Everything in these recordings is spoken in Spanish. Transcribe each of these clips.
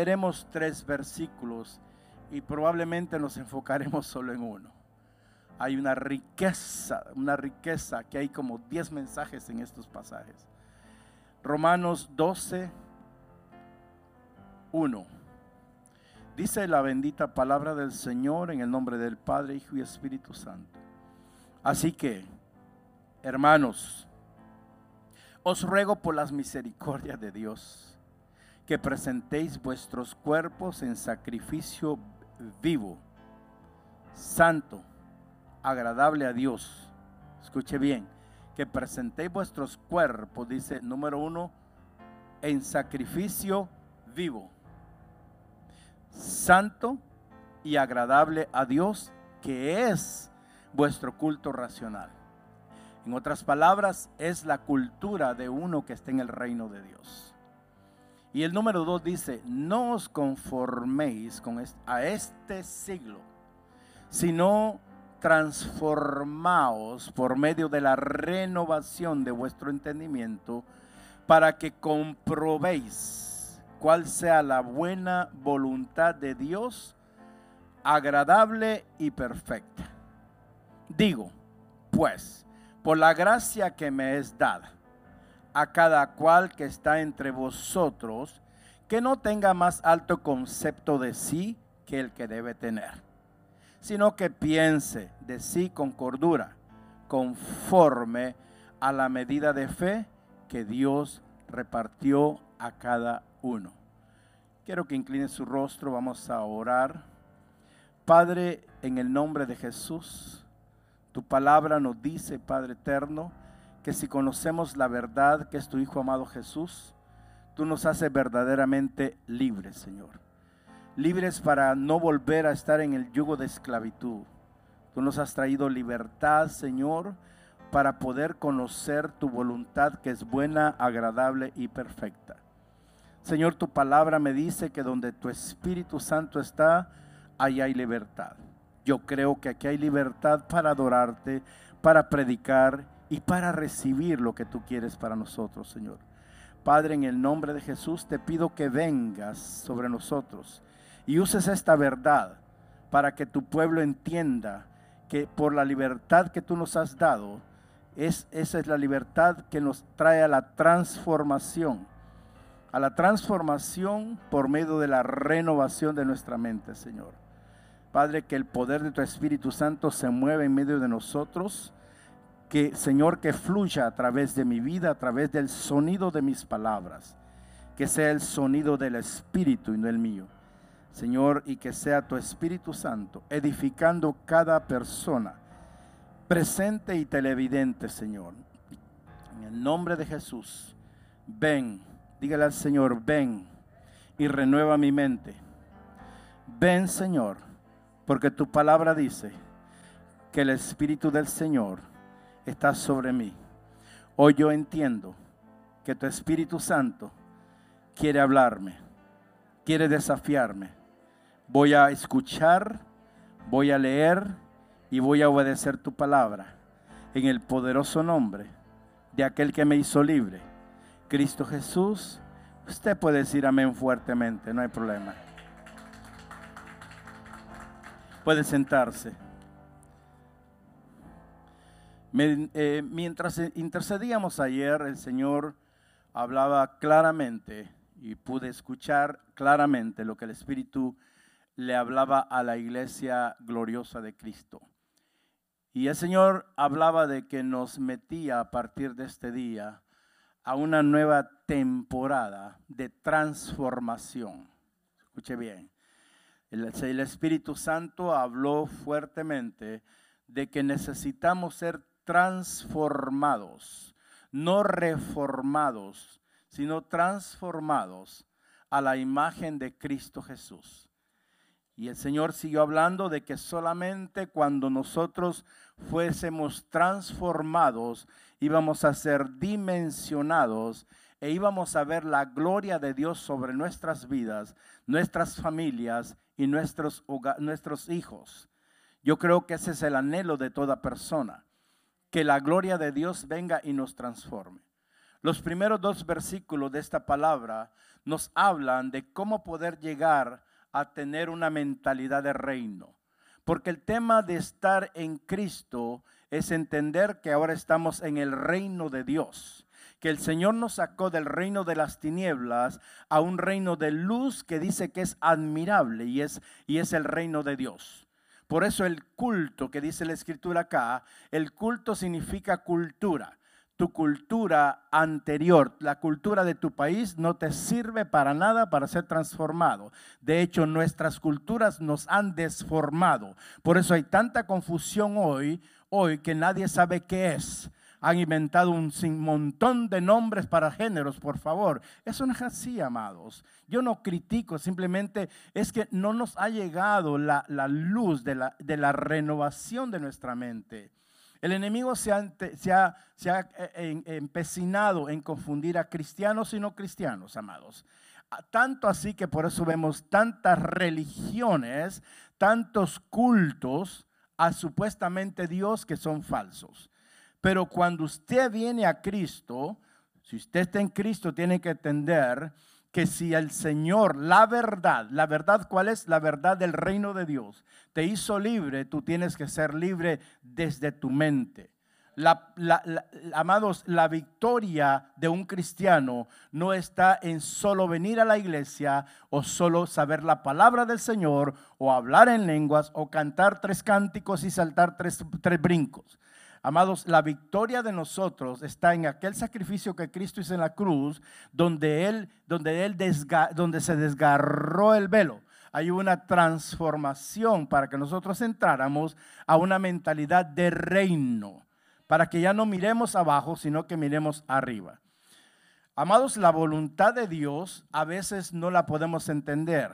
Leeremos tres versículos y probablemente nos enfocaremos solo en uno. Hay una riqueza, una riqueza que hay como 10 mensajes en estos pasajes. Romanos 12, 1. Dice la bendita palabra del Señor en el nombre del Padre, Hijo y Espíritu Santo. Así que, hermanos, os ruego por las misericordias de Dios que presentéis vuestros cuerpos en sacrificio vivo, santo, agradable a Dios. Escuche bien, que presentéis vuestros cuerpos, dice número uno, en sacrificio vivo, santo y agradable a Dios, que es vuestro culto racional. En otras palabras, es la cultura de uno que está en el reino de Dios. Y el número dos dice, no os conforméis con a este siglo, sino transformaos por medio de la renovación de vuestro entendimiento para que comprobéis cuál sea la buena voluntad de Dios, agradable y perfecta. Digo, pues, por la gracia que me es dada, a cada cual que está entre vosotros, que no tenga más alto concepto de sí que el que debe tener, sino que piense de sí con cordura, conforme a la medida de fe que Dios repartió a cada uno. Quiero que incline su rostro, vamos a orar. Padre, en el nombre de Jesús, tu palabra nos dice, Padre eterno, que si conocemos la verdad que es tu Hijo amado Jesús, tú nos haces verdaderamente libres, Señor. Libres para no volver a estar en el yugo de esclavitud. Tú nos has traído libertad, Señor, para poder conocer tu voluntad que es buena, agradable y perfecta. Señor, tu palabra me dice que donde tu Espíritu Santo está, ahí hay libertad. Yo creo que aquí hay libertad para adorarte, para predicar y para recibir lo que tú quieres para nosotros, Señor. Padre, en el nombre de Jesús te pido que vengas sobre nosotros y uses esta verdad para que tu pueblo entienda que por la libertad que tú nos has dado, es, esa es la libertad que nos trae a la transformación, a la transformación por medio de la renovación de nuestra mente, Señor. Padre, que el poder de tu Espíritu Santo se mueva en medio de nosotros que, Señor, que fluya a través de mi vida, a través del sonido de mis palabras, que sea el sonido del Espíritu y no el mío. Señor, y que sea tu Espíritu Santo edificando cada persona, presente y televidente, Señor. En el nombre de Jesús, ven, dígale al Señor, ven y renueva mi mente. Ven, Señor, porque tu palabra dice que el Espíritu del Señor está sobre mí. Hoy yo entiendo que tu Espíritu Santo quiere hablarme, quiere desafiarme. Voy a escuchar, voy a leer y voy a obedecer tu palabra en el poderoso nombre de aquel que me hizo libre, Cristo Jesús. Usted puede decir amén fuertemente, no hay problema. Puede sentarse. Eh, mientras intercedíamos ayer, el Señor hablaba claramente y pude escuchar claramente lo que el Espíritu le hablaba a la iglesia gloriosa de Cristo. Y el Señor hablaba de que nos metía a partir de este día a una nueva temporada de transformación. Escuche bien. el Espíritu Santo habló fuertemente de que necesitamos ser transformados, no reformados, sino transformados a la imagen de Cristo Jesús. Y el Señor siguió hablando de que solamente cuando nosotros fuésemos transformados íbamos a ser dimensionados e íbamos a ver la gloria de Dios sobre nuestras vidas, nuestras familias y nuestros, nuestros hijos. Yo creo que ese es el anhelo de toda persona, que la gloria de Dios venga y nos transforme. Los primeros dos versículos de esta palabra nos hablan de cómo poder llegar a tener una mentalidad de reino. Porque el tema de estar en Cristo es entender que ahora estamos en el reino de Dios que el Señor nos sacó del reino de las tinieblas a un reino de luz que dice que es admirable y es, y es el reino de Dios. Por eso el culto que dice la escritura acá, el culto significa cultura. Tu cultura anterior, la cultura de tu país, no te sirve para nada para ser transformado. De hecho, nuestras culturas nos han desformado. Por eso hay tanta confusión hoy, hoy que nadie sabe qué es han inventado un montón de nombres para géneros, por favor. Eso no es así, amados. Yo no critico, simplemente es que no nos ha llegado la, luz de la, renovación de nuestra mente. El enemigo se ha eh, empecinado en confundir a cristianos y no cristianos, amados. Tanto así que por eso vemos tantas religiones, tantos cultos a supuestamente Dios que son falsos. Pero cuando usted viene a Cristo, si usted está en Cristo, tiene que entender que si el Señor, la verdad, la verdad cuál es? La verdad del reino de Dios, te hizo libre, tú tienes que ser libre desde tu mente. amados, la victoria de un cristiano no está en solo venir a la iglesia o solo saber la palabra del Señor o hablar en lenguas o cantar tres cánticos y saltar tres, tres brincos. Amados, la victoria de nosotros está en aquel sacrificio que Cristo hizo en la cruz, donde Él, donde él donde se desgarró el velo. Hay una transformación para que nosotros entráramos a una mentalidad de reino, para que ya no miremos abajo, sino que miremos arriba. Amados, la voluntad de Dios a veces no la podemos entender.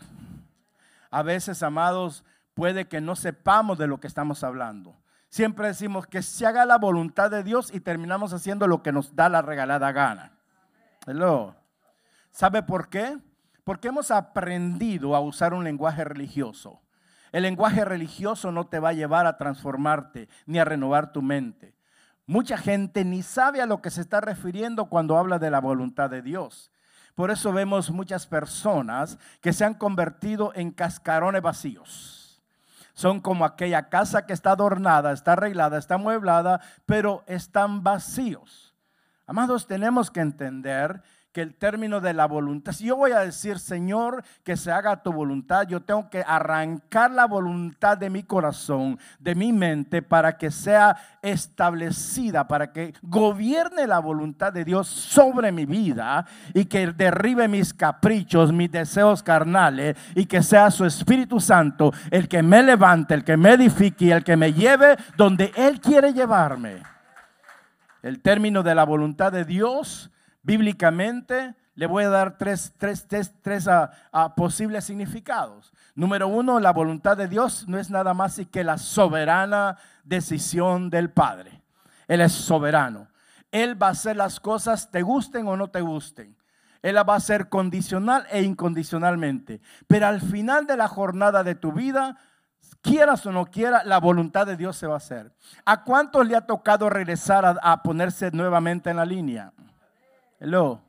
A veces, amados, puede que no sepamos de lo que estamos hablando. Siempre decimos que se haga la voluntad de Dios y terminamos haciendo lo que nos da la regalada gana. Hello. ¿Sabe por qué? Porque hemos aprendido a usar un lenguaje religioso. El lenguaje religioso no te va a llevar a transformarte ni a renovar tu mente. Mucha gente ni sabe a lo que se está refiriendo cuando habla de la voluntad de Dios. Por eso vemos muchas personas que se han convertido en cascarones vacíos son como aquella casa que está adornada, está arreglada, está amueblada, pero están vacíos. Amados, tenemos que entender que el término de la voluntad, si yo voy a decir, Señor, que se haga tu voluntad, yo tengo que arrancar la voluntad de mi corazón, de mi mente, para que sea establecida, para que gobierne la voluntad de Dios sobre mi vida y que derribe mis caprichos, mis deseos carnales y que sea su Espíritu Santo el que me levante, el que me edifique el que me lleve donde Él quiere llevarme. El término de la voluntad de Dios Bíblicamente le voy a dar tres, ah, ah, posibles significados. Número uno, la voluntad de Dios no es nada más que la soberana decisión del Padre. Él es soberano. Él va a hacer las cosas, te gusten o no te gusten. Él va a hacer condicional e incondicionalmente. Pero al final de la jornada de tu vida, quieras o no quieras, la voluntad de Dios se va a hacer. ¿A cuántos le ha tocado regresar a ponerse nuevamente en la línea? Hello.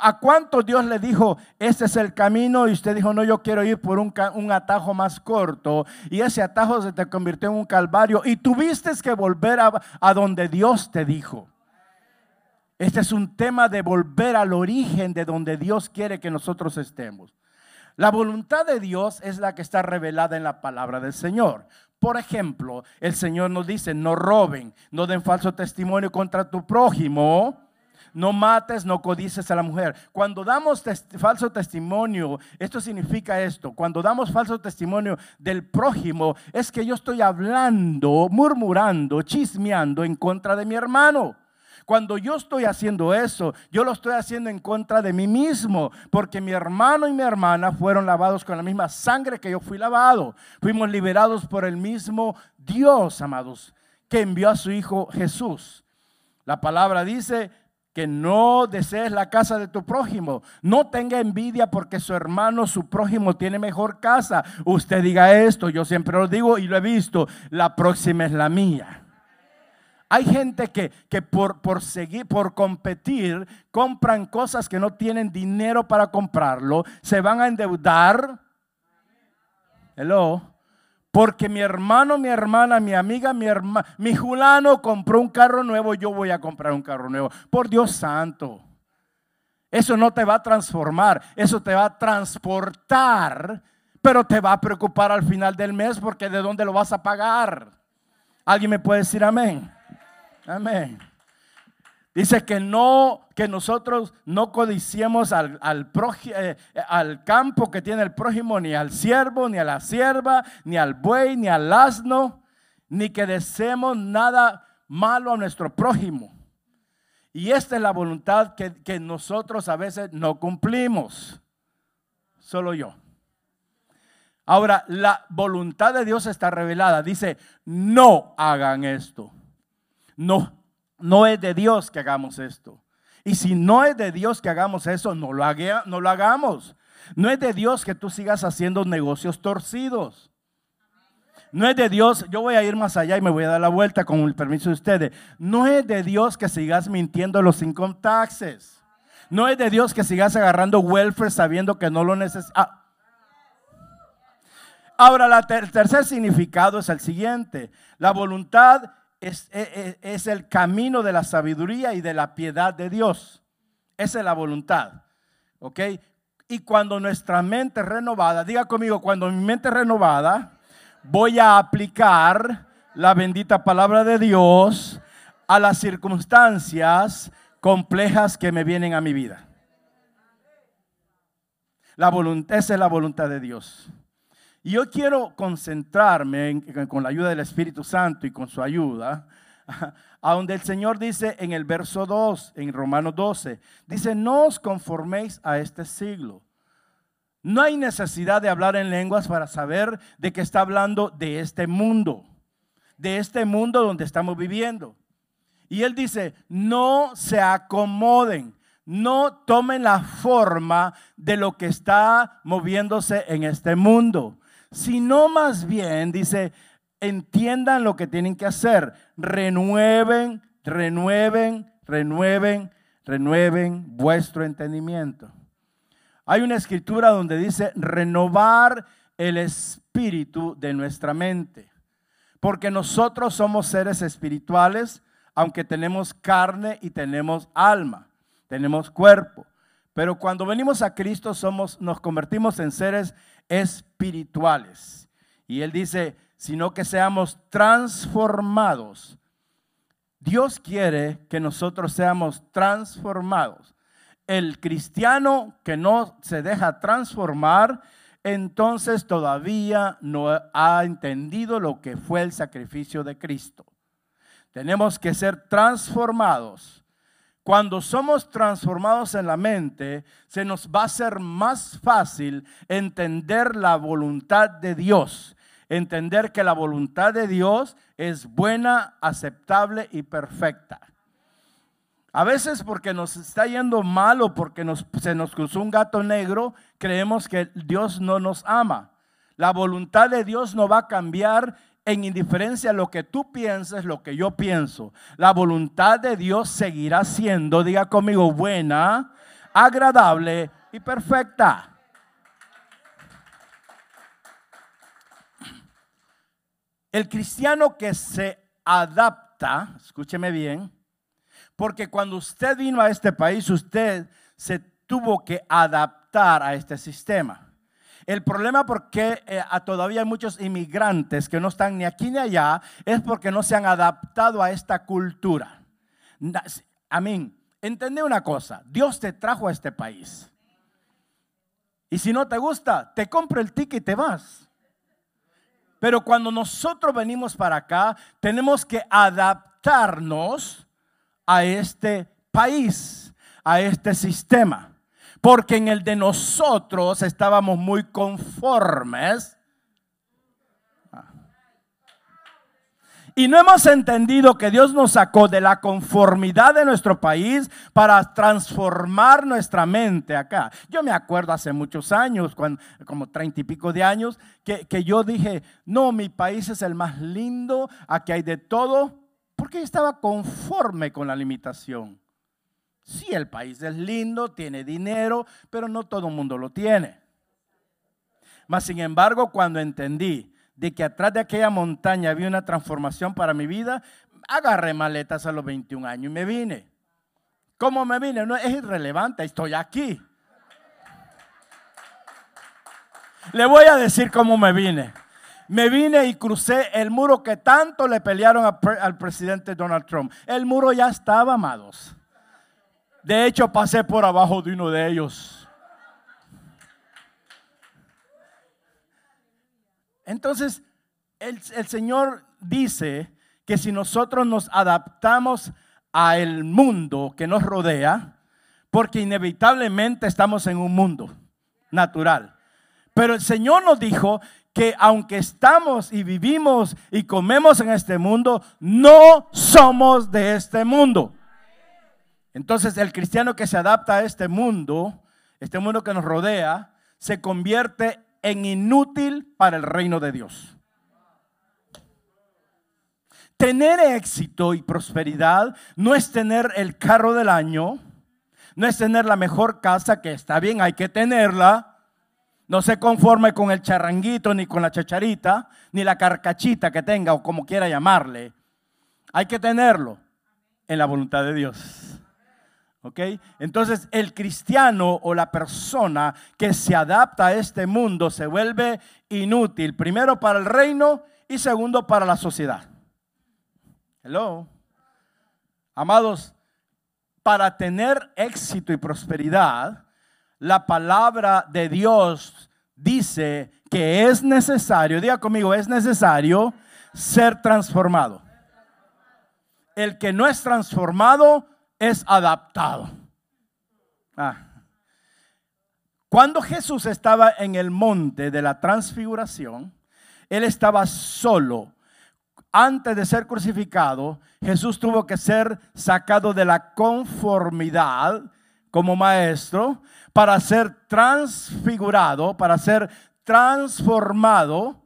¿A cuánto Dios le dijo, este es el camino? Y usted dijo, no, yo quiero ir por un, atajo más corto. Y ese atajo se te convirtió en un calvario. Y tuviste que volver a, a donde Dios te dijo. Este es un tema de volver al origen de donde Dios quiere que nosotros estemos. La voluntad de Dios es la que está revelada en la palabra del Señor. Por ejemplo, el Señor nos dice, no roben, no den falso testimonio contra tu prójimo no mates, no codices a la mujer. Cuando damos falso testimonio, esto significa esto. Cuando damos falso testimonio del prójimo, es que yo estoy hablando, murmurando, chismeando en contra de mi hermano. Cuando yo estoy haciendo eso, yo lo estoy haciendo en contra de mí mismo, porque mi hermano y mi hermana fueron lavados con la misma sangre que yo fui lavado. Fuimos liberados por el mismo Dios, amados, que envió a su Hijo Jesús. La palabra dice que no desees la casa de tu prójimo. No tenga envidia porque su hermano, su prójimo tiene mejor casa. Usted diga esto, yo siempre lo digo y lo he visto. La próxima es la mía. Hay gente que, por, por, seguir, por competir, compran cosas que no tienen dinero para comprarlo, se van a endeudar. Hello. Porque mi hermano, mi hermana, mi amiga, mi hermana, mi julano compró un carro nuevo, yo voy a comprar un carro nuevo. Por Dios santo. Eso no te va a transformar, eso te va a transportar, pero te va a preocupar al final del mes porque de dónde lo vas a pagar. ¿Alguien me puede decir amén? Amén. Dice que no, que nosotros no codiciemos al, eh, al, campo que tiene el prójimo, ni al siervo, ni a la sierva, ni al buey, ni al asno, ni que deseemos nada malo a nuestro prójimo. Y esta es la voluntad que, que nosotros a veces no cumplimos. Solo yo. Ahora, la voluntad de Dios está revelada. Dice, no hagan esto. No, no es de Dios que hagamos esto. Y si no es de Dios que hagamos eso, no lo, no lo hagamos. No es de Dios que tú sigas haciendo negocios torcidos. No es de Dios, yo voy a ir más allá y me voy a dar la vuelta con el permiso de ustedes. No es de Dios que sigas mintiendo los income taxes. No es de Dios que sigas agarrando welfare sabiendo que no lo necesitas. Ah. Ahora, el tercer significado es el siguiente. La voluntad es, e, e, es, el camino de la sabiduría y de la piedad de Dios. Esa es la voluntad. ¿Ok? Y cuando nuestra mente renovada, diga conmigo, cuando mi mente renovada, voy a aplicar la bendita palabra de Dios a las circunstancias complejas que me vienen a mi vida. La voluntad, esa es la voluntad de Dios. Y yo quiero concentrarme con la ayuda del Espíritu Santo y con su ayuda, a donde el Señor dice en el verso 2, en Romanos 12, dice, no os conforméis a este siglo. No hay necesidad de hablar en lenguas para saber de que está hablando de este mundo, de este mundo donde estamos viviendo. Y él dice, no se acomoden, no tomen la forma de lo que está moviéndose en este mundo sino más bien, dice, entiendan lo que tienen que hacer, renueven, renueven, renueven, renueven vuestro entendimiento. Hay una escritura donde dice renovar el espíritu de nuestra mente, porque nosotros somos seres espirituales, aunque tenemos carne y tenemos alma, tenemos cuerpo. Pero cuando venimos a Cristo somos, nos convertimos en seres espirituales. Y Él dice, sino que seamos transformados. Dios quiere que nosotros seamos transformados. El cristiano que no se deja transformar, entonces todavía no ha entendido lo que fue el sacrificio de Cristo. Tenemos que ser transformados cuando somos transformados en la mente, se nos va a ser más fácil entender la voluntad de Dios. Entender que la voluntad de Dios es buena, aceptable y perfecta. A veces porque nos está yendo mal o porque se nos cruzó un gato negro, creemos que Dios no nos ama. La voluntad de Dios no va a cambiar en indiferencia a lo que tú pienses, lo que yo pienso. La voluntad de Dios seguirá siendo, diga conmigo, buena, agradable y perfecta. El cristiano que se adapta, escúcheme bien, porque cuando usted vino a este país, usted se tuvo que adaptar a este sistema. El problema porque eh, todavía hay muchos inmigrantes que no están ni aquí ni allá es porque no se han adaptado a esta cultura. Amén. Entendé una cosa, Dios te trajo a este país. Y si no te gusta, te compro el ticket y te vas. Pero cuando nosotros venimos para acá, tenemos que adaptarnos a este país, a este sistema. Porque en el de nosotros estábamos muy conformes Y no hemos entendido que Dios nos sacó de la conformidad de nuestro país para transformar nuestra mente acá. Yo me acuerdo hace muchos años, como treinta y pico de años, que, que, yo dije, no, mi país es el más lindo, aquí hay de todo, porque estaba conforme con la limitación. Sí, el país es lindo, tiene dinero, pero no todo el mundo lo tiene. Mas, sin embargo, cuando entendí de que atrás de aquella montaña había una transformación para mi vida, agarré maletas a los 21 años y me vine. ¿Cómo me vine? No es irrelevante, estoy aquí. Le voy a decir cómo me vine. Me vine y crucé el muro que tanto le pelearon al presidente Donald Trump. El muro ya estaba, amados. De hecho, pasé por abajo de uno de ellos. Entonces, el, Señor dice que si nosotros nos adaptamos al mundo que nos rodea, porque inevitablemente estamos en un mundo natural. Pero el Señor nos dijo que aunque estamos y vivimos y comemos en este mundo, no somos de este mundo. Entonces el cristiano que se adapta a este mundo, este mundo que nos rodea, se convierte en inútil para el reino de Dios. Tener éxito y prosperidad no es tener el carro del año, no es tener la mejor casa, que está bien, hay que tenerla. No se conforme con el charranguito, ni con la chacharita, ni la carcachita que tenga, o como quiera llamarle. Hay que tenerlo en la voluntad de Dios. ¿Ok? Entonces el cristiano o la persona que se adapta a este mundo se vuelve inútil, primero para el reino y segundo para la sociedad. Hello. Amados, para tener éxito y prosperidad, la palabra de Dios dice que es necesario, diga conmigo, es necesario ser transformado. El que no es transformado es adaptado. Ah. Cuando Jesús estaba en el monte de la transfiguración, Él estaba solo. Antes de ser crucificado, Jesús tuvo que ser sacado de la conformidad como maestro para ser transfigurado, para ser transformado,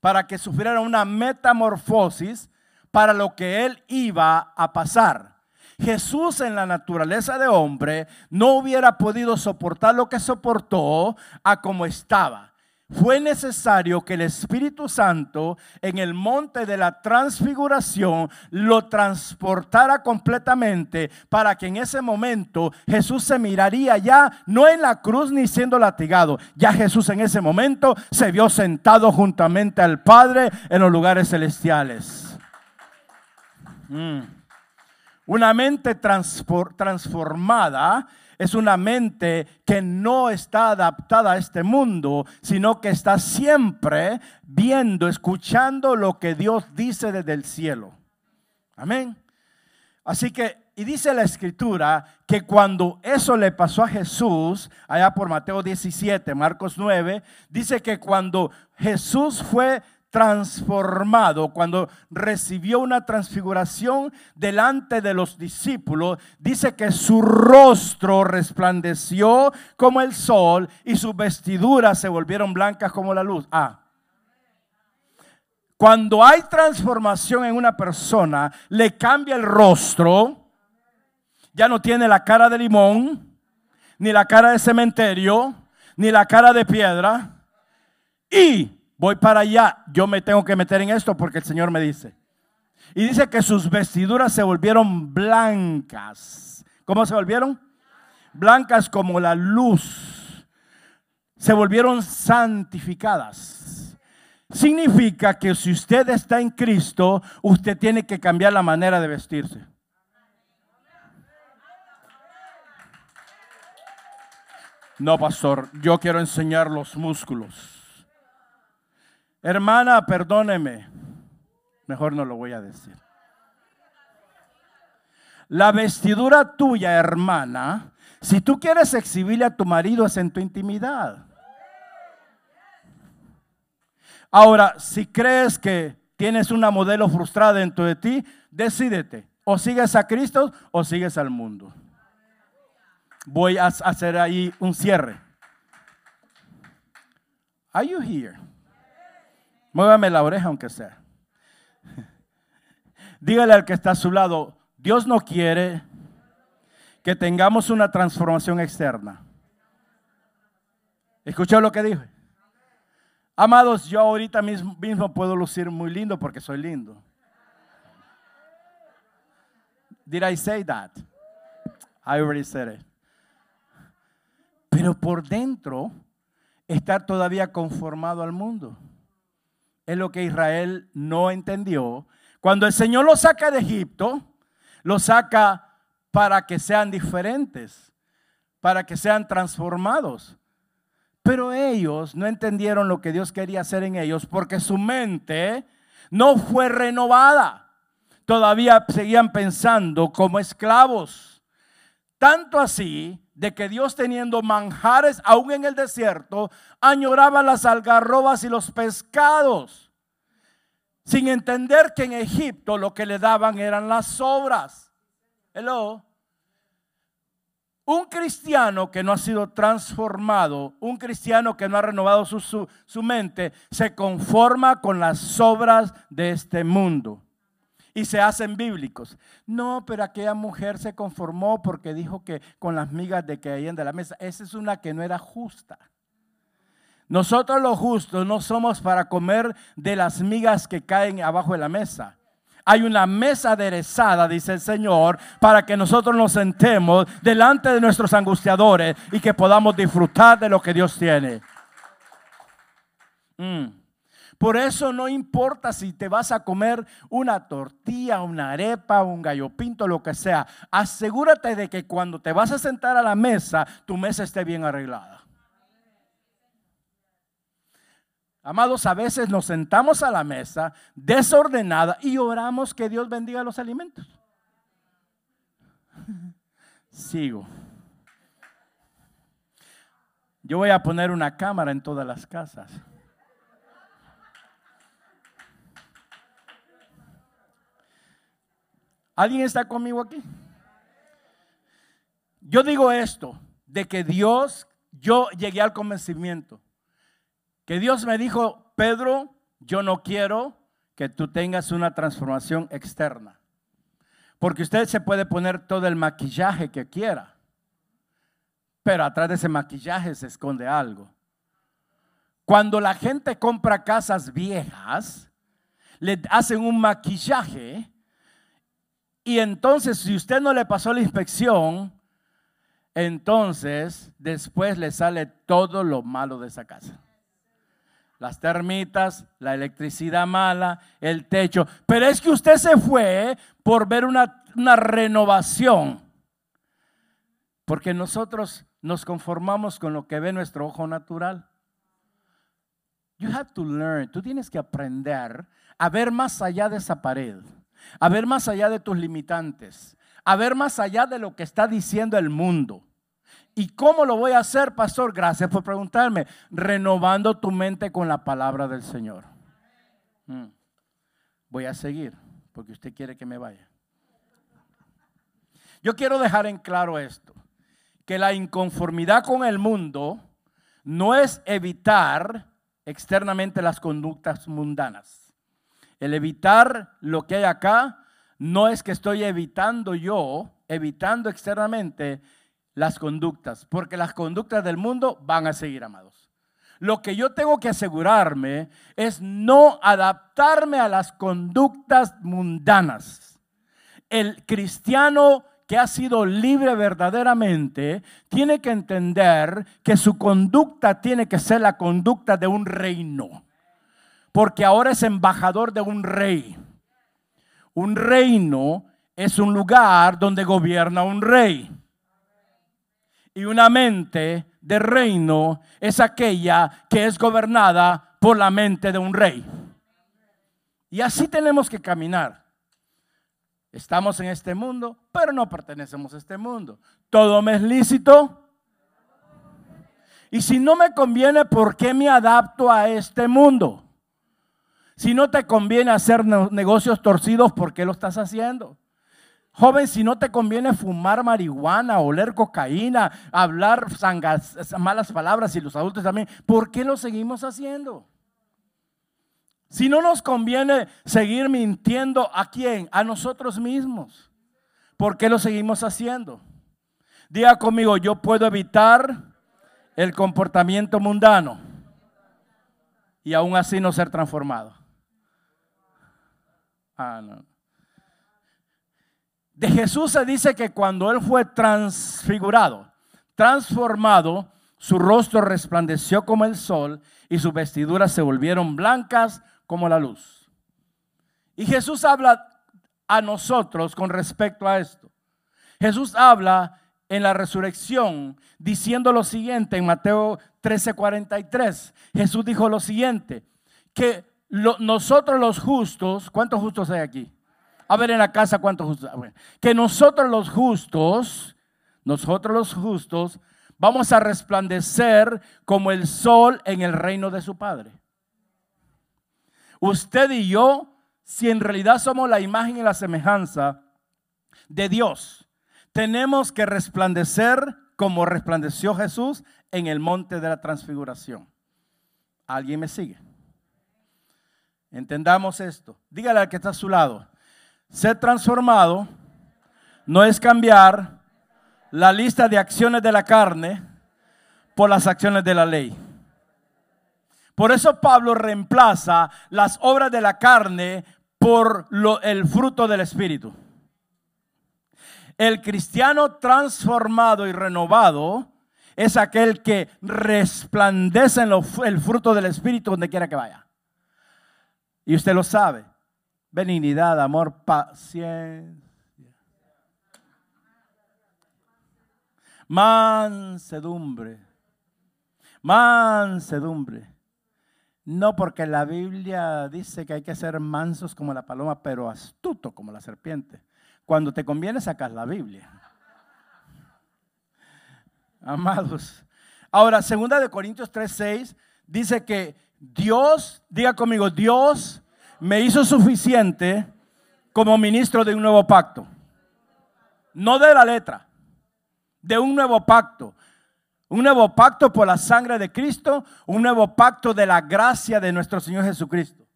para que sufriera una metamorfosis para lo que Él iba a pasar. Jesús en la naturaleza de hombre no hubiera podido soportar lo que soportó a como estaba. Fue necesario que el Espíritu Santo en el monte de la transfiguración lo transportara completamente para que en ese momento Jesús se miraría ya no en la cruz ni siendo latigado. Ya Jesús en ese momento se vio sentado juntamente al Padre en los lugares celestiales. Mm. Una mente transformada es una mente que no está adaptada a este mundo, sino que está siempre viendo, escuchando lo que Dios dice desde el cielo. Amén. Así que, y dice la escritura que cuando eso le pasó a Jesús, allá por Mateo 17, Marcos 9, dice que cuando Jesús fue transformado, cuando recibió una transfiguración delante de los discípulos, dice que su rostro resplandeció como el sol y sus vestiduras se volvieron blancas como la luz. Ah. Cuando hay transformación en una persona, le cambia el rostro, ya no tiene la cara de limón, ni la cara de cementerio, ni la cara de piedra, y voy para allá, yo me tengo que meter en esto porque el Señor me dice. Y dice que sus vestiduras se volvieron blancas. ¿Cómo se volvieron? Blancas como la luz. Se volvieron santificadas. Significa que si usted está en Cristo, usted tiene que cambiar la manera de vestirse. No, pastor, yo quiero enseñar los músculos. Hermana, perdóneme. Mejor no lo voy a decir. La vestidura tuya, hermana, si tú quieres exhibirle a tu marido es en tu intimidad. Ahora, si crees que tienes una modelo frustrada dentro de ti, decídete. O sigues a Cristo o sigues al mundo. Voy a hacer ahí un cierre. Are you here? Muévame la oreja aunque sea. Dígale al que está a su lado, Dios no quiere que tengamos una transformación externa. ¿Escuchó lo que dije? Amados, yo ahorita mismo, mismo puedo lucir muy lindo porque soy lindo. Did I say that? I already said it. Pero por dentro, estar todavía conformado al mundo. Es lo que Israel no entendió. Cuando el Señor lo saca de Egipto, lo saca para que sean diferentes, para que sean transformados. Pero ellos no entendieron lo que Dios quería hacer en ellos porque su mente no fue renovada. Todavía seguían pensando como esclavos. Tanto así de que Dios teniendo manjares aún en el desierto, añoraba las algarrobas y los pescados, sin entender que en Egipto lo que le daban eran las sobras. Hello. Un cristiano que no ha sido transformado, un cristiano que no ha renovado su, su, su mente, se conforma con las sobras de este mundo y se hacen bíblicos. No, pero aquella mujer se conformó porque dijo que con las migas de que caían de la mesa. Esa es una que no era justa. Nosotros los justos no somos para comer de las migas que caen abajo de la mesa. Hay una mesa aderezada, dice el Señor, para que nosotros nos sentemos delante de nuestros angustiadores y que podamos disfrutar de lo que Dios tiene. Mm. Por eso no importa si te vas a comer una tortilla, una arepa, un gallo pinto, lo que sea. Asegúrate de que cuando te vas a sentar a la mesa, tu mesa esté bien arreglada. Amados, a veces nos sentamos a la mesa desordenada y oramos que Dios bendiga los alimentos. Sigo. Yo voy a poner una cámara en todas las casas. ¿Alguien está conmigo aquí? Yo digo esto, de que Dios, yo llegué al convencimiento, que Dios me dijo, Pedro, yo no quiero que tú tengas una transformación externa. Porque usted se puede poner todo el maquillaje que quiera, pero atrás de ese maquillaje se esconde algo. Cuando la gente compra casas viejas, le hacen un maquillaje y entonces, si usted no le pasó la inspección, entonces después le sale todo lo malo de esa casa. Las termitas, la electricidad mala, el techo. Pero es que usted se fue por ver una, una renovación. Porque nosotros nos conformamos con lo que ve nuestro ojo natural. You have to learn. Tú tienes que aprender a ver más allá de esa pared a ver más allá de tus limitantes, a ver más allá de lo que está diciendo el mundo. ¿Y cómo lo voy a hacer, pastor? Gracias por preguntarme. Renovando tu mente con la palabra del Señor. Mm. Voy a seguir, porque usted quiere que me vaya. Yo quiero dejar en claro esto, que la inconformidad con el mundo no es evitar externamente las conductas mundanas. El evitar lo que hay acá no es que estoy evitando yo, evitando externamente las conductas, porque las conductas del mundo van a seguir, amados. Lo que yo tengo que asegurarme es no adaptarme a las conductas mundanas. El cristiano que ha sido libre verdaderamente tiene que entender que su conducta tiene que ser la conducta de un reino porque ahora es embajador de un rey. Un reino es un lugar donde gobierna un rey. Y una mente de reino es aquella que es gobernada por la mente de un rey. Y así tenemos que caminar. Estamos en este mundo, pero no pertenecemos a este mundo. Todo me es lícito. Y si no me conviene, ¿por qué me adapto a este mundo? Si no te conviene hacer negocios torcidos, ¿por qué lo estás haciendo? Joven, si no te conviene fumar marihuana, oler cocaína, hablar malas palabras y los adultos también, ¿por qué lo seguimos haciendo? Si no nos conviene seguir mintiendo a quién? A nosotros mismos. ¿Por qué lo seguimos haciendo? Diga conmigo, yo puedo evitar el comportamiento mundano y aún así no ser transformado. Ah. De Jesús se dice que cuando Él fue transfigurado, transformado, su rostro resplandeció como el sol y sus vestiduras se volvieron blancas como la luz. Y Jesús habla a nosotros con respecto a esto. Jesús habla en la resurrección diciendo lo siguiente en Mateo 13:43. Jesús dijo lo siguiente, que nosotros los justos, ¿cuántos justos hay aquí? A ver en la casa cuántos justos. Que nosotros los justos, nosotros los justos, vamos a resplandecer como el sol en el reino de su Padre. Usted y yo, si en realidad somos la imagen y la semejanza de Dios, tenemos que resplandecer como resplandeció Jesús en el monte de la transfiguración. ¿Alguien me sigue? Entendamos esto. Dígale al que está a su lado. Ser transformado no es cambiar la lista de acciones de la carne por las acciones de la ley. Por eso Pablo reemplaza las obras de la carne por el fruto del Espíritu. El cristiano transformado y renovado es aquel que resplandece en el fruto del Espíritu donde quiera que vaya. Y usted lo sabe. Benignidad, amor, paciencia. Mansedumbre. Mansedumbre. No porque la Biblia dice que hay que ser mansos como la paloma, pero astuto como la serpiente. Cuando te conviene sacas la Biblia. Amados. Ahora, segunda de Corintios 3:6 dice que Dios, diga conmigo, Dios me hizo suficiente como ministro de un nuevo pacto. No de la letra, de un nuevo pacto. Un nuevo pacto por la sangre de Cristo, un nuevo pacto de la gracia de nuestro Señor Jesucristo.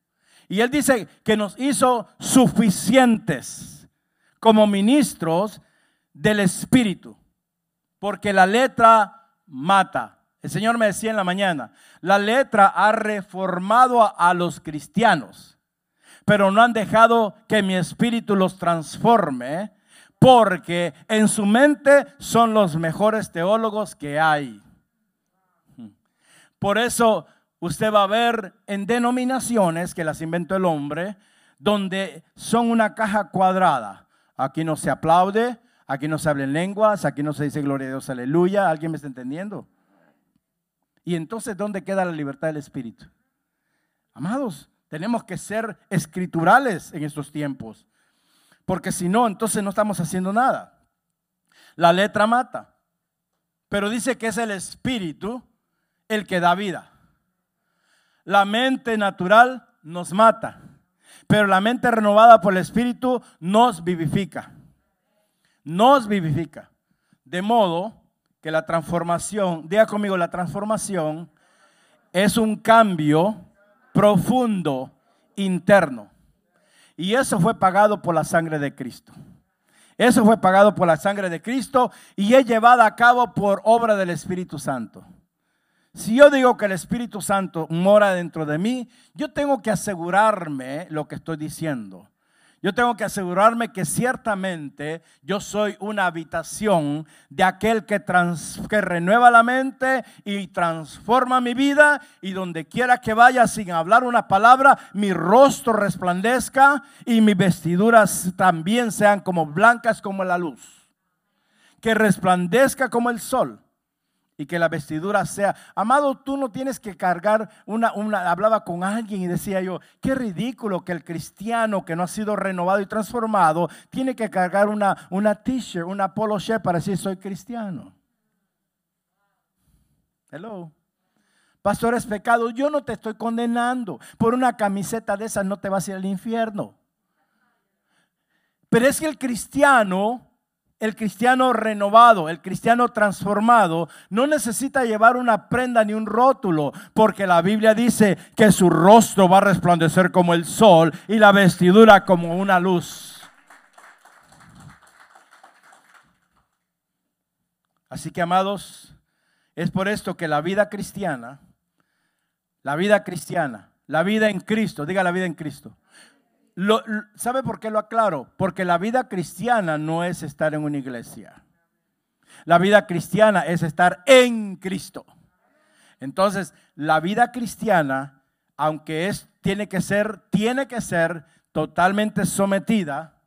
Y Él dice que nos hizo suficientes como ministros del Espíritu, porque la letra mata. El Señor me decía en la mañana, la letra ha reformado a, los cristianos, pero no han dejado que mi espíritu los transforme porque en su mente son los mejores teólogos que hay. Por eso usted va a ver en denominaciones que las inventó el hombre, donde son una caja cuadrada. Aquí no se aplaude, aquí no se habla en lenguas, aquí no se dice gloria a Dios, aleluya. ¿Alguien me está entendiendo? Y entonces, ¿dónde queda la libertad del espíritu? Amados, tenemos que ser escriturales en estos tiempos. Porque si no, entonces no estamos haciendo nada. La letra mata. Pero dice que es el espíritu el que da vida. La mente natural nos mata. Pero la mente renovada por el espíritu nos vivifica. Nos vivifica. De modo que la transformación, diga conmigo, la transformación es un cambio profundo interno. Y eso fue pagado por la sangre de Cristo. Eso fue pagado por la sangre de Cristo y es llevado a cabo por obra del Espíritu Santo. Si yo digo que el Espíritu Santo mora dentro de mí, yo tengo que asegurarme lo que estoy diciendo. Yo tengo que asegurarme que ciertamente yo soy una habitación de aquel que, renueva la mente y transforma mi vida y donde quiera que vaya sin hablar una palabra, mi rostro resplandezca y mis vestiduras también sean como blancas como la luz. Que resplandezca como el sol. Y que la vestidura sea, amado, tú no tienes que cargar una, hablaba con alguien y decía yo, qué ridículo que el cristiano que no ha sido renovado y transformado tiene que cargar una, una t-shirt, una polo shirt para decir soy cristiano. Hello. Pastor, es pecado. Yo no te estoy condenando. Por una camiseta de esas no te vas a ir al infierno. Pero es que el cristiano el cristiano renovado, el cristiano transformado, no necesita llevar una prenda ni un rótulo, porque la Biblia dice que su rostro va a resplandecer como el sol y la vestidura como una luz. Así que, amados, es por esto que la vida cristiana, la vida cristiana, la vida en Cristo, diga la vida en Cristo, ¿Sabe por qué lo aclaro? Porque la vida cristiana no es estar en una iglesia. La vida cristiana es estar en Cristo. Entonces, la vida cristiana, aunque es, tiene que ser, tiene que ser totalmente sometida,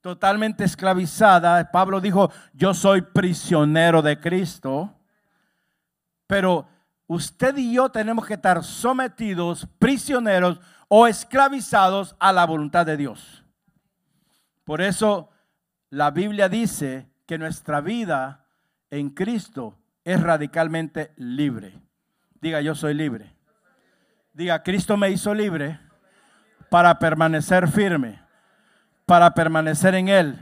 totalmente esclavizada. Pablo dijo, yo soy prisionero de Cristo. Pero usted y yo tenemos que estar sometidos, prisioneros o esclavizados a la voluntad de Dios. Por eso la Biblia dice que nuestra vida en Cristo es radicalmente libre. Diga, yo soy libre. Diga, Cristo me hizo libre para permanecer firme, para permanecer en Él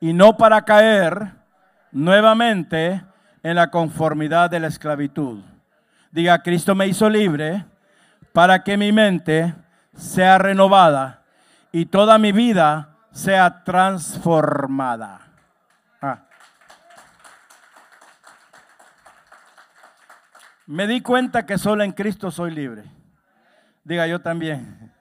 y no para caer nuevamente en la conformidad de la esclavitud. Diga, Cristo me hizo libre para que mi mente sea renovada y toda mi vida sea transformada. Ah. Me di cuenta que solo en Cristo soy libre. Diga yo también.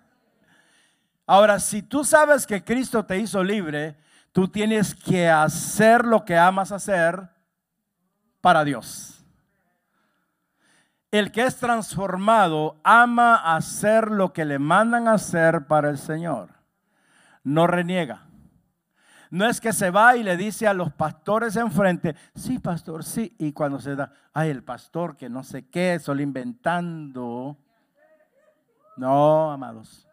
Ahora, si tú sabes que Cristo te hizo libre, tú tienes que hacer lo que amas hacer para Dios. El que es transformado ama hacer lo que le mandan hacer para el Señor. No reniega. No es que se va y le dice a los pastores enfrente, sí, pastor, sí. Y cuando se da, ay, el pastor que no sé qué, solo inventando. No, amados.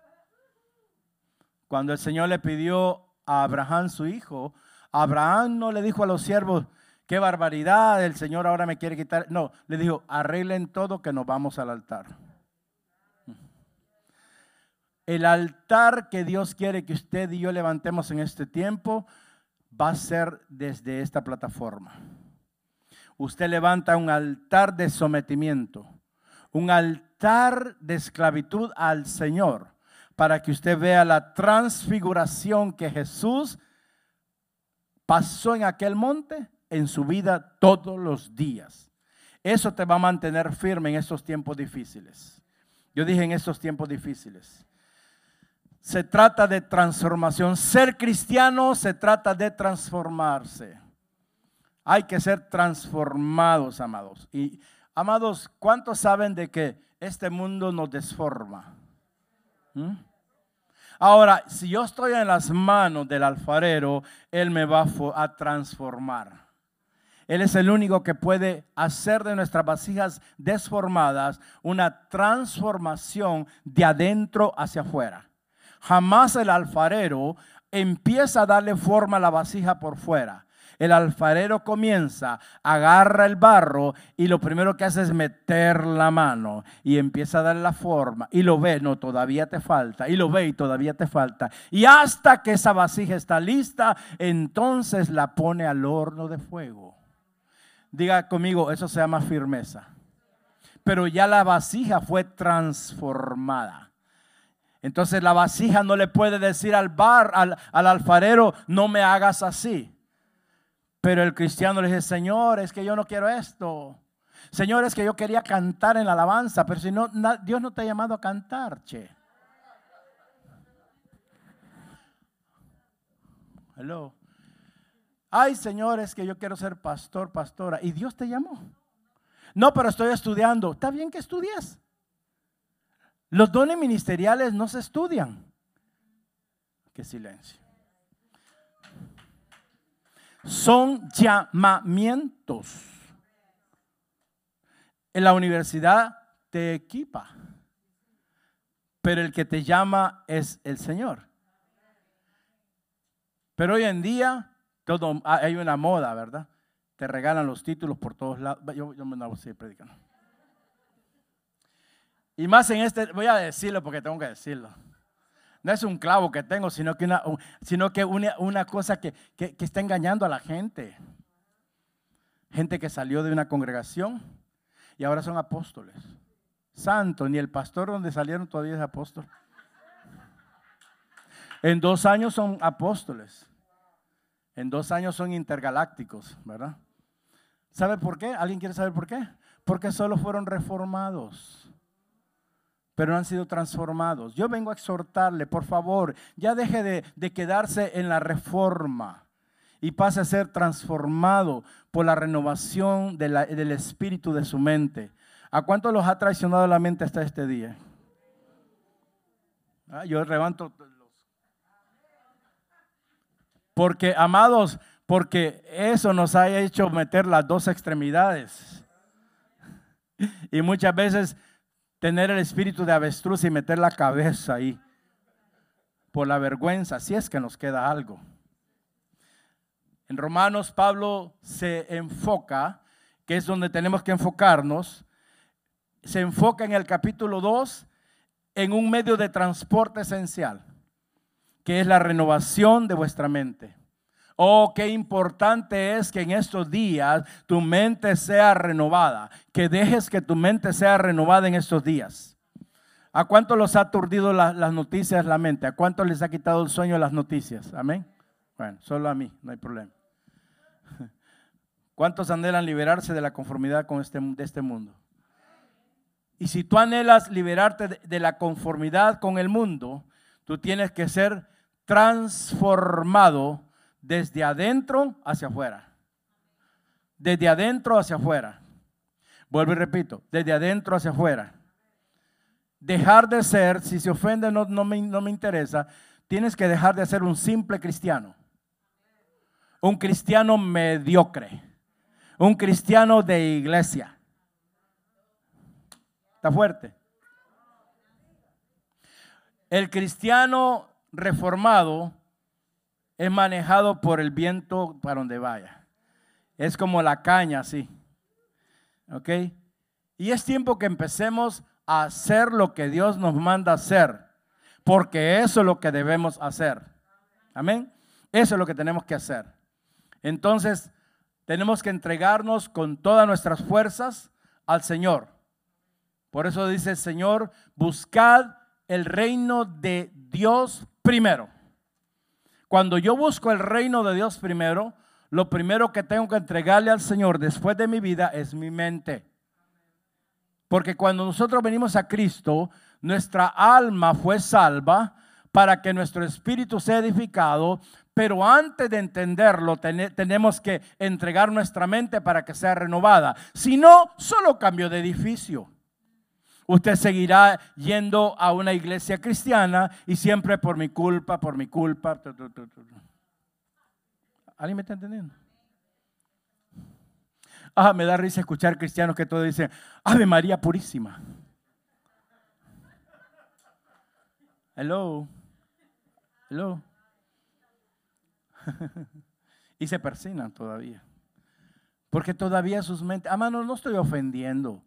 Cuando el Señor le pidió a Abraham su hijo, Abraham no le dijo a los siervos, qué barbaridad, el Señor ahora me quiere quitar. No, le dijo, arreglen todo que nos vamos al altar. El altar que Dios quiere que usted y yo levantemos en este tiempo va a ser desde esta plataforma. Usted levanta un altar de sometimiento, un altar de esclavitud al Señor, para que usted vea la transfiguración que Jesús pasó en aquel monte en su vida todos los días. Eso te va a mantener firme en estos tiempos difíciles. Yo dije en estos tiempos difíciles. Se trata de transformación. Ser cristiano se trata de transformarse. Hay que ser transformados, amados. Y, amados, ¿cuántos saben de que este mundo nos desforma? ¿Mm? Ahora, si yo estoy en las manos del alfarero, Él me va a transformar. Él es el único que puede hacer de nuestras vasijas desformadas una transformación de adentro hacia afuera. Jamás el alfarero empieza a darle forma a la vasija por fuera. El alfarero comienza, agarra el barro y lo primero que hace es meter la mano y empieza a darle la forma y lo ve, no, todavía te falta, y lo ve y todavía te falta. Y hasta que esa vasija está lista, entonces la pone al horno de fuego. Diga conmigo, eso se llama firmeza. Pero ya la vasija fue transformada. Entonces la vasija no le puede decir al bar, al, alfarero, no me hagas así. Pero el cristiano le dice, Señor, es que yo no quiero esto. Señor, es que yo quería cantar en la alabanza, pero si no, Dios no te ha llamado a cantar, che. Hello. Ay, señores, que yo quiero ser pastor, pastora. Y Dios te llamó. No, pero estoy estudiando. Está bien que estudies. Los dones ministeriales no se estudian. Qué silencio. Son llamamientos. En la universidad te equipa, pero el que te llama es el Señor. Pero hoy en día todo, hay una moda, ¿verdad? Te regalan los títulos por todos lados. Yo, me voy a predicando. Y más en este, voy a decirlo porque tengo que decirlo. No es un clavo que tengo, sino que una, sino que una, cosa que, que, está engañando a la gente. Gente que salió de una congregación y ahora son apóstoles. Santo, ni el pastor donde salieron todavía es apóstol. En dos años son apóstoles. En dos años son intergalácticos, ¿verdad? ¿Sabe por qué? ¿Alguien quiere saber por qué? Porque solo fueron reformados pero no han sido transformados. Yo vengo a exhortarle, por favor, ya deje de, quedarse en la reforma y pase a ser transformado por la renovación del espíritu de su mente. ¿A cuánto los ha traicionado la mente hasta este día? Ah, yo levanto Porque, amados, porque eso nos ha hecho meter las dos extremidades. Y muchas veces tener el espíritu de avestruz y meter la cabeza ahí por la vergüenza, si es que nos queda algo. En Romanos Pablo se enfoca, que es donde tenemos que enfocarnos, se enfoca en el capítulo 2 en un medio de transporte esencial, que es la renovación de vuestra mente. Oh, qué importante es que en estos días tu mente sea renovada, que dejes que tu mente sea renovada en estos días. ¿A cuánto los ha aturdido las noticias la mente? ¿A cuánto les ha quitado el sueño las noticias? Amén. Bueno, solo a mí, no hay problema. ¿Cuántos anhelan liberarse de la conformidad con este, de este mundo? Y si tú anhelas liberarte de la conformidad con el mundo, tú tienes que ser transformado desde adentro hacia afuera. Desde adentro hacia afuera. Vuelvo y repito, desde adentro hacia afuera. Dejar de ser, si se ofende no, me, me interesa, tienes que dejar de ser un simple cristiano. Un cristiano mediocre. Un cristiano de iglesia. ¿Está fuerte? El cristiano reformado es manejado por el viento para donde vaya. Es como la caña, así. ¿Ok? Y es tiempo que empecemos a hacer lo que Dios nos manda hacer, porque eso es lo que debemos hacer. Amén. Eso es lo que tenemos que hacer. Entonces, tenemos que entregarnos con todas nuestras fuerzas al Señor. Por eso dice el Señor, buscad el reino de Dios primero. Cuando yo busco el reino de Dios primero, lo primero que tengo que entregarle al Señor después de mi vida es mi mente. Porque cuando nosotros venimos a Cristo, nuestra alma fue salva para que nuestro espíritu sea edificado, pero antes de entenderlo tenemos que entregar nuestra mente para que sea renovada. Si no, solo cambio de edificio usted seguirá yendo a una iglesia cristiana y siempre por mi culpa, por mi culpa. ¿Alguien me está entendiendo? Ah, me da risa escuchar cristianos que todos dicen, Ave María Purísima. Hello. Hello. y se persinan todavía. Porque todavía sus mentes, ah, no, no estoy ofendiendo.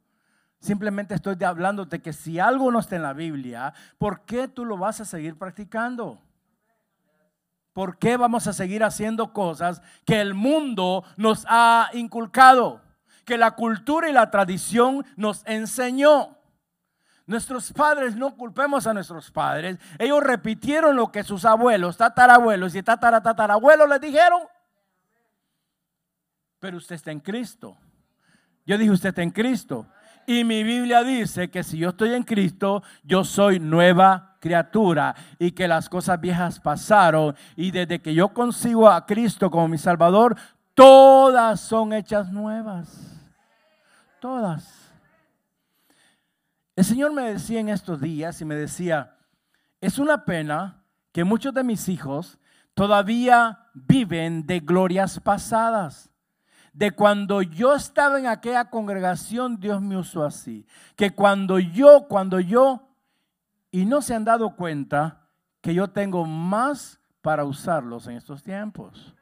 Simplemente estoy hablándote que si algo no está en la Biblia, ¿por qué tú lo vas a seguir practicando? ¿Por qué vamos a seguir haciendo cosas que el mundo nos ha inculcado? Que la cultura y la tradición nos enseñó. Nuestros padres, no culpemos a nuestros padres. Ellos repitieron lo que sus abuelos, tatarabuelos y tataratatarabuelos les dijeron. Pero usted está en Cristo. Yo dije, usted está en Cristo. Y mi Biblia dice que si yo estoy en Cristo, yo soy nueva criatura y que las cosas viejas pasaron. Y desde que yo consigo a Cristo como mi Salvador, todas son hechas nuevas. Todas. El Señor me decía en estos días y me decía, es una pena que muchos de mis hijos todavía viven de glorias pasadas de cuando yo estaba en aquella congregación, Dios me usó así. Que cuando yo, cuando yo, y no se han dado cuenta que yo tengo más para usarlos en estos tiempos.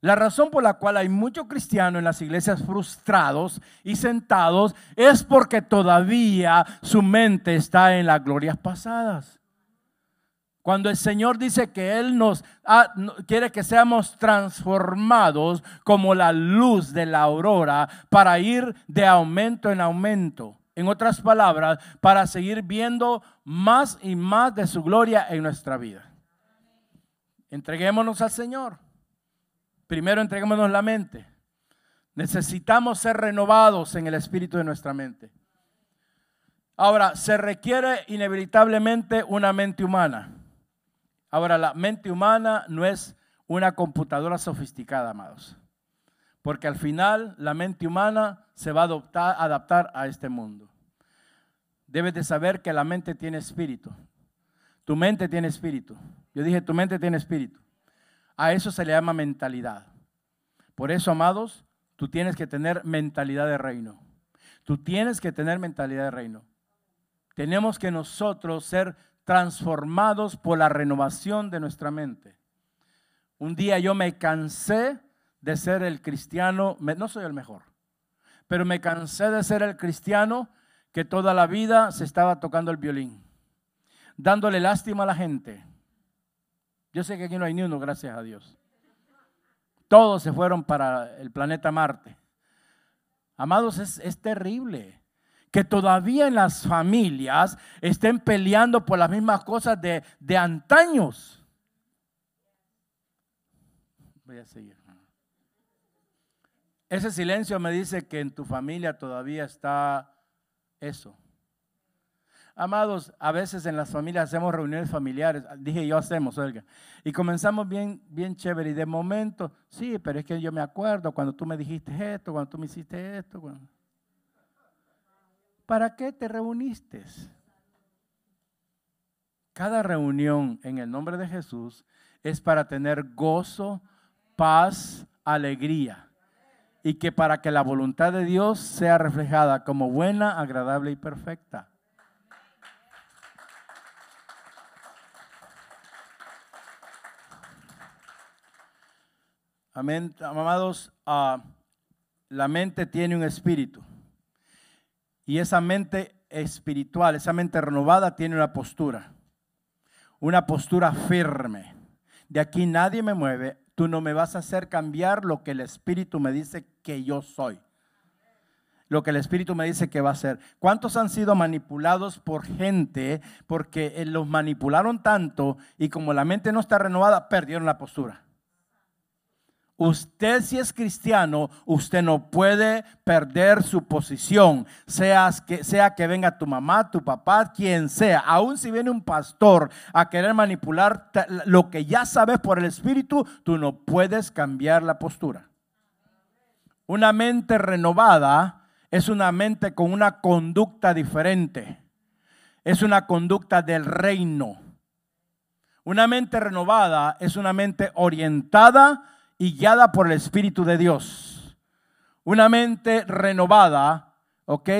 La razón por la cual hay muchos cristianos en las iglesias frustrados y sentados es porque todavía su mente está en las glorias pasadas. Cuando el Señor dice que Él nos quiere que seamos transformados como la luz de la aurora para ir de aumento en aumento. En otras palabras, para seguir viendo más y más de su gloria en nuestra vida. Entreguémonos al Señor. Primero entreguémonos la mente. Necesitamos ser renovados en el espíritu de nuestra mente. Ahora, se requiere inevitablemente una mente humana. Ahora, la mente humana no es una computadora sofisticada, amados. Porque al final la mente humana se va a adaptar a este mundo. Debes de saber que la mente tiene espíritu. Tu mente tiene espíritu. Yo dije, tu mente tiene espíritu. A eso se le llama mentalidad. Por eso, amados, tú tienes que tener mentalidad de reino. Tú tienes que tener mentalidad de reino. Tenemos que nosotros ser transformados por la renovación de nuestra mente. Un día yo me cansé de ser el cristiano, no soy el mejor, pero me cansé de ser el cristiano que toda la vida se estaba tocando el violín, dándole lástima a la gente, yo sé que aquí no hay ni uno, gracias a Dios. Todos se fueron para el planeta Marte. Amados, es, terrible que todavía en las familias estén peleando por las mismas cosas de, de antaños. Voy a seguir. Ese silencio me dice que en tu familia todavía está eso. Amados, a veces en las familias hacemos reuniones familiares, dije yo hacemos, oiga, y comenzamos bien, bien chévere y de momento, sí, pero es que yo me acuerdo cuando tú me dijiste esto, cuando tú me hiciste esto. ¿Para qué te reuniste? Cada reunión en el nombre de Jesús es para tener gozo, paz, alegría y que para que la voluntad de Dios sea reflejada como buena, agradable y perfecta. Amén, amados, ah, la mente tiene un espíritu. Y esa mente espiritual, esa mente renovada tiene una postura. Una postura firme. De aquí nadie me mueve. Tú no me vas a hacer cambiar lo que el espíritu me dice que yo soy. Lo que el espíritu me dice que va a ser. ¿Cuántos han sido manipulados por gente porque eh, los manipularon tanto y como la mente no está renovada, perdieron la postura? Usted si es cristiano, usted no puede perder su posición, sea que, sea que venga tu mamá, tu papá, quien sea. Aún si viene un pastor a querer manipular lo que ya sabes por el Espíritu, tú no puedes cambiar la postura. Una mente renovada es una mente con una conducta diferente. Es una conducta del reino. Una mente renovada es una mente orientada y guiada por el Espíritu de Dios. Una mente renovada, ¿ok?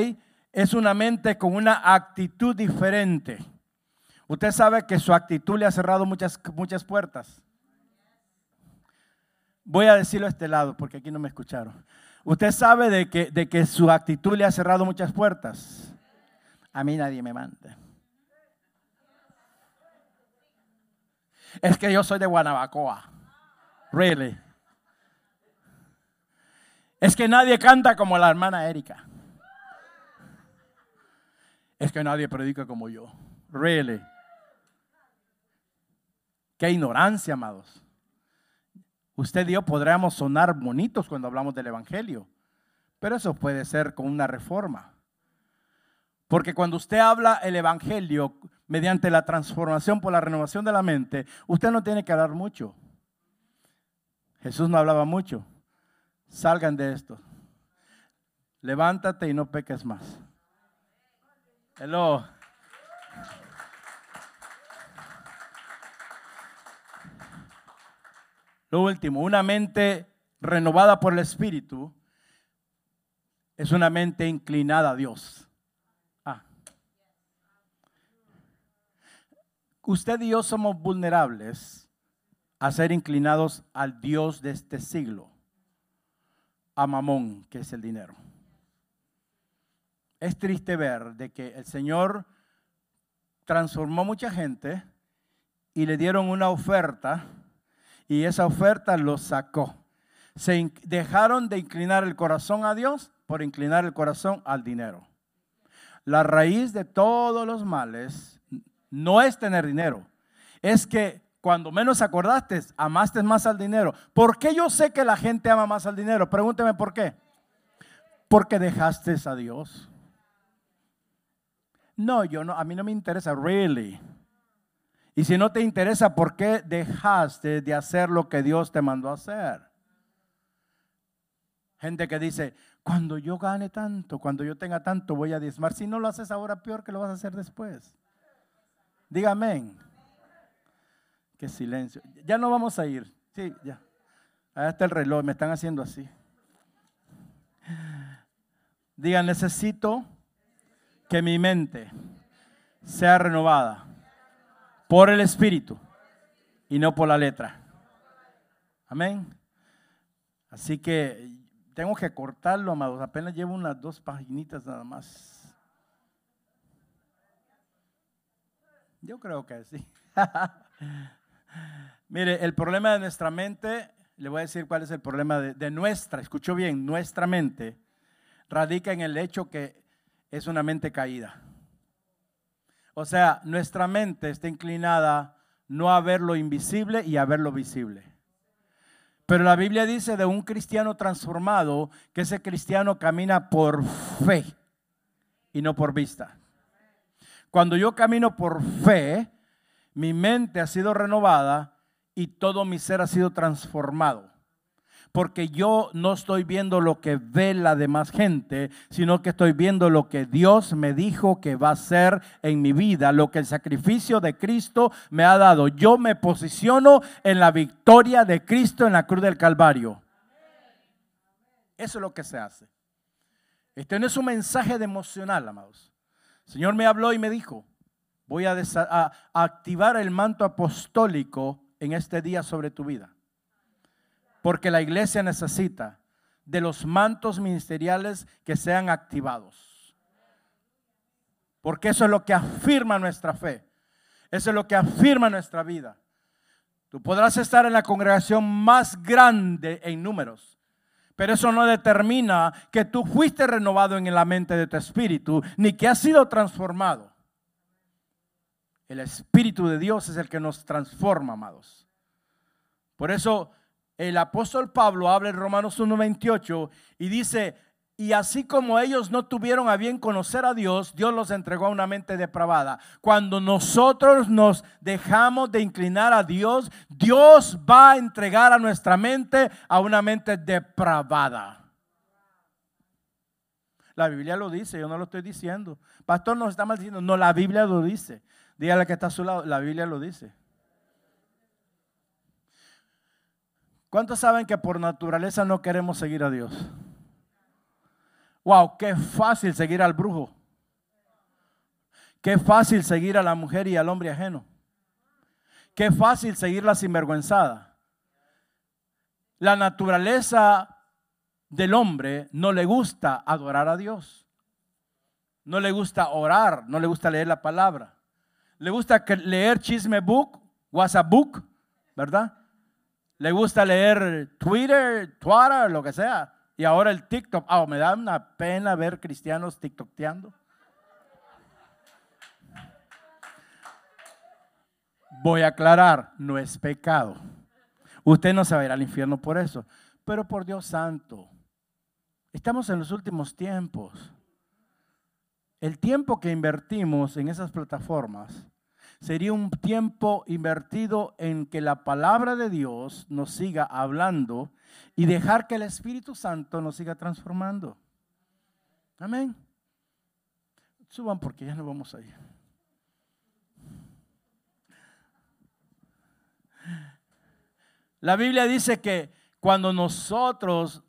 Es una mente con una actitud diferente. Usted sabe que su actitud le ha cerrado muchas, muchas puertas. Voy a decirlo a este lado porque aquí no me escucharon. Usted sabe de que, de que su actitud le ha cerrado muchas puertas. A mí nadie me manda. Es que yo soy de Guanabacoa. Really. Es que nadie canta como la hermana Erika. Es que nadie predica como yo. Really. Qué ignorancia, amados. Usted y yo podríamos sonar bonitos cuando hablamos del Evangelio, pero eso puede ser con una reforma. Porque cuando usted habla el Evangelio mediante la transformación por la renovación de la mente, usted no tiene que hablar mucho. Jesús no hablaba mucho salgan de esto. Levántate y no peques más. Hello. Lo último, una mente renovada por el Espíritu, es una mente inclinada a Dios. Ah. Usted y yo somos vulnerables a ser inclinados al Dios de este siglo, a Mamón, que es el dinero. Es triste ver de que el Señor transformó mucha gente y le dieron una oferta y esa oferta los sacó. Se dejaron de inclinar el corazón a Dios por inclinar el corazón al dinero. La raíz de todos los males no es tener dinero, es que cuando menos acordaste, amaste más al dinero. ¿Por qué yo sé que la gente ama más al dinero? Pregúnteme por qué. Porque dejaste a Dios. No, yo no, a mí no me interesa, really. Y si no te interesa, ¿por qué dejaste de hacer lo que Dios te mandó a hacer? Gente que dice, cuando yo gane tanto, cuando yo tenga tanto, voy a diezmar. Si no lo haces ahora, peor que lo vas a hacer después. Dígame. Qué silencio. Ya no vamos a ir. Sí, ya. Ahí está el reloj, me están haciendo así. Diga, necesito que mi mente sea renovada por el Espíritu y no por la letra. Amén. Así que tengo que cortarlo, amados. Apenas llevo unas dos paginitas nada más. Yo creo que sí. Mire, el problema de nuestra mente, le voy a decir cuál es el problema de, nuestra, escucho bien, nuestra mente, radica en el hecho que es una mente caída. O sea, nuestra mente está inclinada no a ver lo invisible y a ver lo visible. Pero la Biblia dice de un cristiano transformado que ese cristiano camina por fe y no por vista. Cuando yo camino por fe, mi mente ha sido renovada y todo mi ser ha sido transformado porque yo no estoy viendo lo que ve la demás gente, sino que estoy viendo lo que Dios me dijo que va a ser en mi vida, lo que el sacrificio de Cristo me ha dado. Yo me posiciono en la victoria de Cristo en la cruz del Calvario. Eso es lo que se hace. Este no es un mensaje de emocional, amados. El Señor me habló y me dijo, voy a, activar el manto apostólico en este día sobre tu vida. Porque la iglesia necesita de los mantos ministeriales que sean activados. Porque eso es lo que afirma nuestra fe. Eso es lo que afirma nuestra vida. Tú podrás estar en la congregación más grande en números, pero eso no determina que tú fuiste renovado en la mente de tu espíritu, ni que has sido transformado. El Espíritu de Dios es el que nos transforma, amados. Por eso el apóstol Pablo habla en Romanos 1.28 y dice, y así como ellos no tuvieron a bien conocer a Dios, Dios los entregó a una mente depravada. Cuando nosotros nos dejamos de inclinar a Dios, Dios va a entregar a nuestra mente a una mente depravada. La Biblia lo dice, yo no lo estoy diciendo. Pastor nos está mal diciendo, no, la Biblia lo dice. Dígale que está a su lado, la Biblia lo dice. ¿Cuántos saben que por naturaleza no queremos seguir a Dios? Wow, qué fácil seguir al brujo. Qué fácil seguir a la mujer y al hombre ajeno. Qué fácil seguir la sinvergüenzada. La naturaleza del hombre no le gusta adorar a Dios. No le gusta orar, no le gusta leer la palabra. Le gusta leer chisme book, WhatsApp book, ¿verdad? le gusta leer Twitter, Twitter, lo que sea. Y ahora el TikTok. Ah, me da una pena ver cristianos TikTokteando. Voy a aclarar, no es pecado. Usted no se va a ir al infierno por eso. Pero por Dios santo, estamos en los últimos tiempos. El tiempo que invertimos en esas plataformas sería un tiempo invertido en que la palabra de Dios nos siga hablando y dejar que el Espíritu Santo nos siga transformando. Amén. Suban porque ya no vamos a ir. La Biblia dice que Cuando nosotros,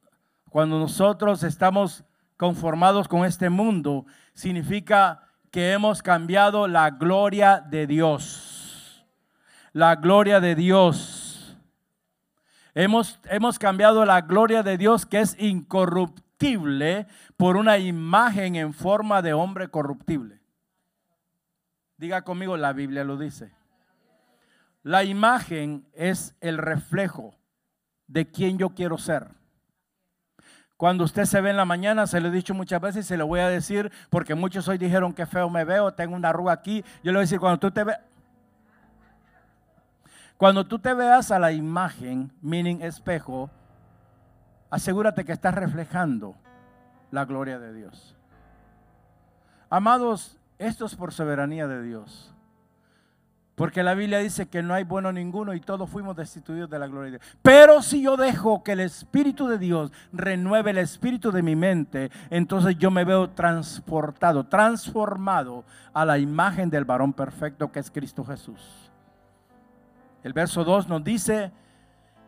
cuando nosotros estamos conformados con este mundo, significa que hemos cambiado la gloria de Dios. La gloria de Dios. Hemos, hemos cambiado la gloria de Dios que es incorruptible por una imagen en forma de hombre corruptible. Diga conmigo, la Biblia lo dice. La imagen es el reflejo de quien yo quiero ser. Cuando usted se ve en la mañana, se lo he dicho muchas veces y se lo voy a decir porque muchos hoy dijeron que feo me veo, tengo una arruga aquí. Yo le voy a decir, cuando tú te veas, cuando tú te veas a la imagen, meaning espejo, asegúrate que estás reflejando la gloria de Dios. Amados, esto es por soberanía de Dios. Porque la Biblia dice que no hay bueno ninguno y todos fuimos destituidos de la gloria de Dios. Pero si yo dejo que el Espíritu de Dios renueve el espíritu de mi mente, entonces yo me veo transportado, transformado a la imagen del varón perfecto que es Cristo Jesús. El verso 2 nos dice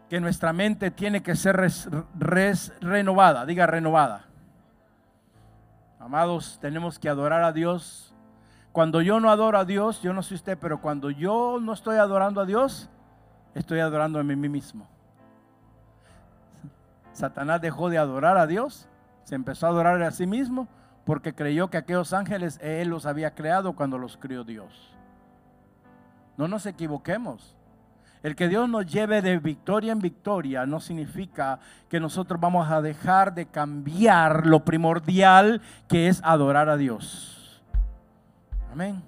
que nuestra mente tiene que ser renovada, diga renovada. Amados, tenemos que adorar a Dios cuando yo no adoro a Dios, yo no sé usted, pero cuando yo no estoy adorando a Dios, estoy adorando a mí mismo. Satanás dejó de adorar a Dios, se empezó a adorar a sí mismo porque creyó que aquellos ángeles él los había creado cuando los crió Dios. No nos equivoquemos. El que Dios nos lleve de victoria en victoria no significa que nosotros vamos a dejar de cambiar lo primordial que es adorar a Dios. Amén.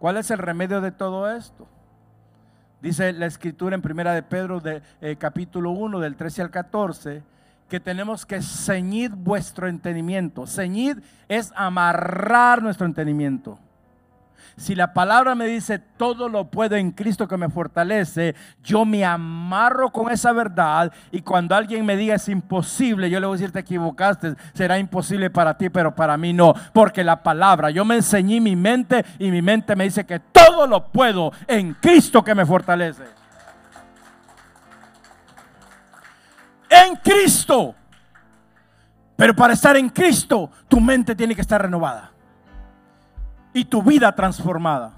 ¿Cuál es el remedio de todo esto? Dice la escritura en primera de Pedro de eh, capítulo 1 del 13 al 14 que tenemos que ceñir vuestro entendimiento. Ceñir es amarrar nuestro entendimiento. Si la palabra me dice todo lo puedo en Cristo que me fortalece, yo me amarro con esa verdad y cuando alguien me diga es imposible, yo le voy a decir te equivocaste, será imposible para ti, pero para mí no, porque la palabra, yo me enseñé mi mente y mi mente me dice que todo lo puedo en Cristo que me fortalece. En Cristo. Pero para estar en Cristo, tu mente tiene que estar renovada y tu vida transformada.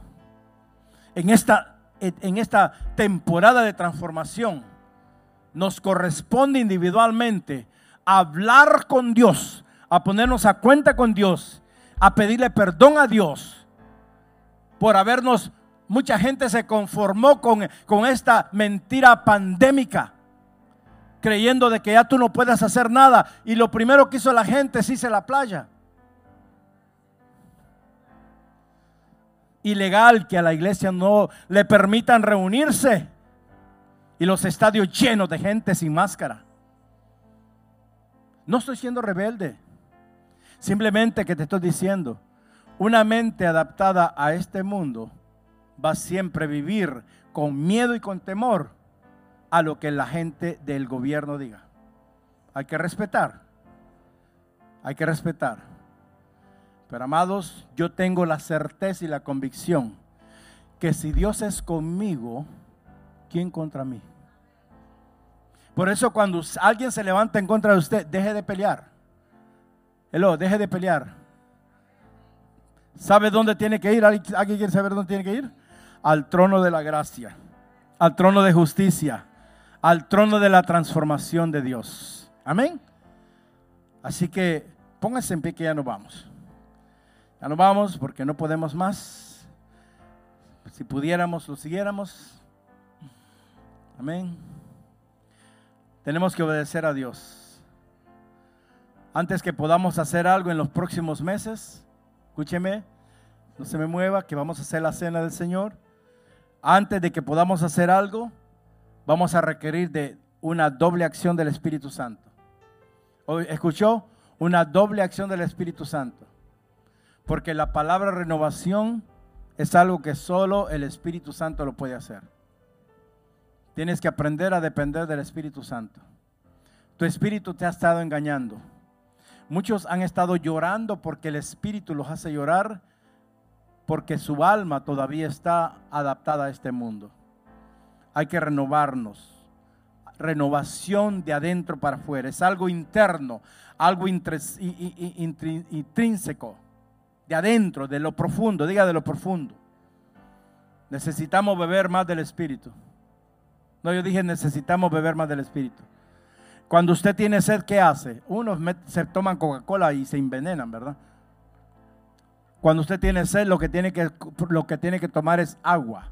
En esta, en esta temporada de transformación nos corresponde individualmente hablar con Dios, a ponernos a cuenta con Dios, a pedirle perdón a Dios por habernos, mucha gente se conformó con, con esta mentira pandémica creyendo de que ya tú no puedes hacer nada. Y lo primero que hizo la gente es irse a la playa. Ilegal que a la iglesia no le permitan reunirse y los estadios llenos de gente sin máscara. No estoy siendo rebelde, simplemente que te estoy diciendo, una mente adaptada a este mundo va siempre a vivir con miedo y con temor a lo que la gente del gobierno diga. Hay que respetar, hay que respetar. Pero amados, yo tengo la certeza y la convicción que si Dios es conmigo, ¿quién contra mí? Por eso cuando alguien se levanta en contra de usted, deje de pelear. Hello, deje de pelear. ¿Sabe dónde tiene que ir? ¿Alguien quiere saber dónde tiene que ir? Al trono de la gracia, al trono de justicia, al trono de la transformación de Dios. Amén. Así que póngase en pie que ya nos vamos. Ya nos vamos porque no podemos más. Si pudiéramos, lo siguiéramos. Amén. Tenemos que obedecer a Dios. Antes que podamos hacer algo en los próximos meses, escúcheme, no se me mueva, que vamos a hacer la cena del Señor. Antes de que podamos hacer algo, vamos a requerir de una doble acción del Espíritu Santo. ¿Escuchó? Una doble acción del Espíritu Santo. Porque la palabra renovación es algo que solo el Espíritu Santo lo puede hacer. Tienes que aprender a depender del Espíritu Santo. Tu espíritu te ha estado engañando. Muchos han estado llorando porque el Espíritu los hace llorar porque su alma todavía está adaptada a este mundo. Hay que renovarnos. renovación de adentro para afuera, es algo interno, algo intrínseco, de adentro, de lo profundo, diga de lo profundo. Necesitamos beber más del Espíritu. No, yo dije necesitamos beber más del Espíritu. Cuando usted tiene sed, ¿qué hace? Unos se toman Coca-Cola y se envenenan, ¿verdad? Cuando usted tiene sed, lo que tiene que, lo que tiene que tomar es agua.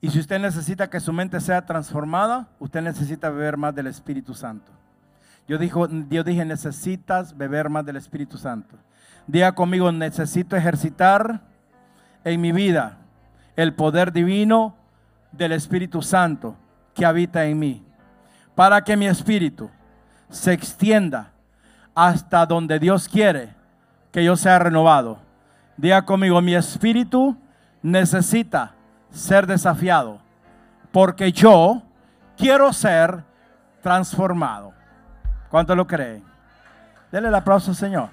Y si usted necesita que su mente sea transformada, usted necesita beber más del Espíritu Santo. Yo, dijo, yo dije, necesitas beber más del Espíritu Santo. Diga conmigo, necesito ejercitar en mi vida el poder divino del Espíritu Santo que habita en mí, para que mi espíritu se extienda hasta donde Dios quiere que yo sea renovado. Diga conmigo, mi espíritu necesita ser desafiado, porque yo quiero ser transformado. ¿Cuánto lo creen? Denle el aplauso, Señor.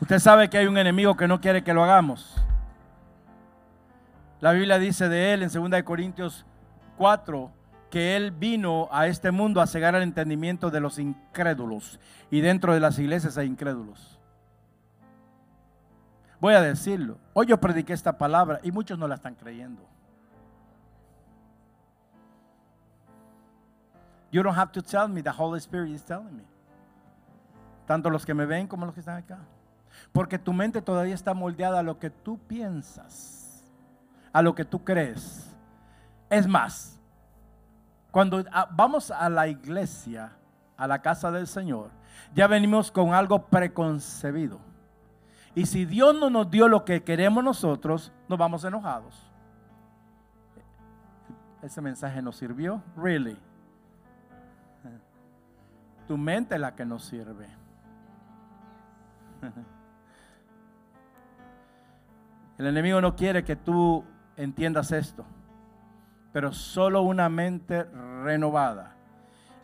Usted sabe que hay un enemigo que no quiere que lo hagamos. La Biblia dice de él en 2 Corintios 4 que él vino a este mundo a cegar el entendimiento de los incrédulos. Y dentro de las iglesias hay incrédulos. Voy a decirlo. Hoy yo prediqué esta palabra y muchos no la están creyendo. You don't have to tell me, the Holy Spirit is telling me. Tanto los que me ven como los que están acá. Porque tu mente todavía está moldeada a lo que tú piensas, a lo que tú crees. Es más, cuando ah, vamos a la iglesia, a la casa del Señor, ya venimos con algo preconcebido. Y si Dios no nos dio lo que queremos nosotros, nos vamos enojados. Ese mensaje nos sirvió, really. Tu mente es la que nos sirve. El enemigo no quiere que tú entiendas esto, pero solo una mente renovada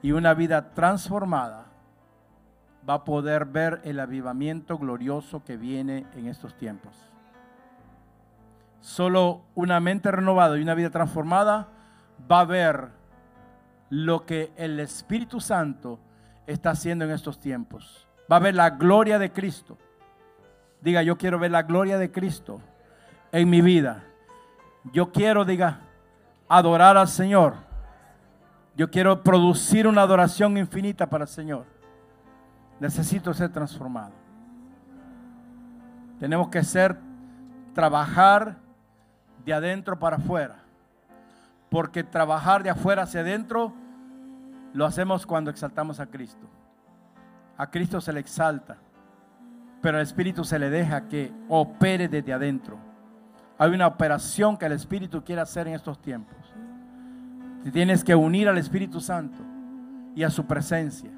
y una vida transformada va a poder ver el avivamiento glorioso que viene en estos tiempos. Solo una mente renovada y una vida transformada va a ver lo que el Espíritu Santo está haciendo en estos tiempos. Va a ver la gloria de Cristo. Diga, yo quiero ver la gloria de Cristo en mi vida. Yo quiero, diga, adorar al Señor. Yo quiero producir una adoración infinita para el Señor. Necesito ser transformado. Tenemos que ser, trabajar de adentro para afuera. Porque trabajar de afuera hacia adentro lo hacemos cuando exaltamos a Cristo. A Cristo se le exalta, pero al Espíritu se le deja que opere desde adentro. Hay una operación que el Espíritu quiere hacer en estos tiempos. Te tienes que unir al Espíritu Santo y a su presencia.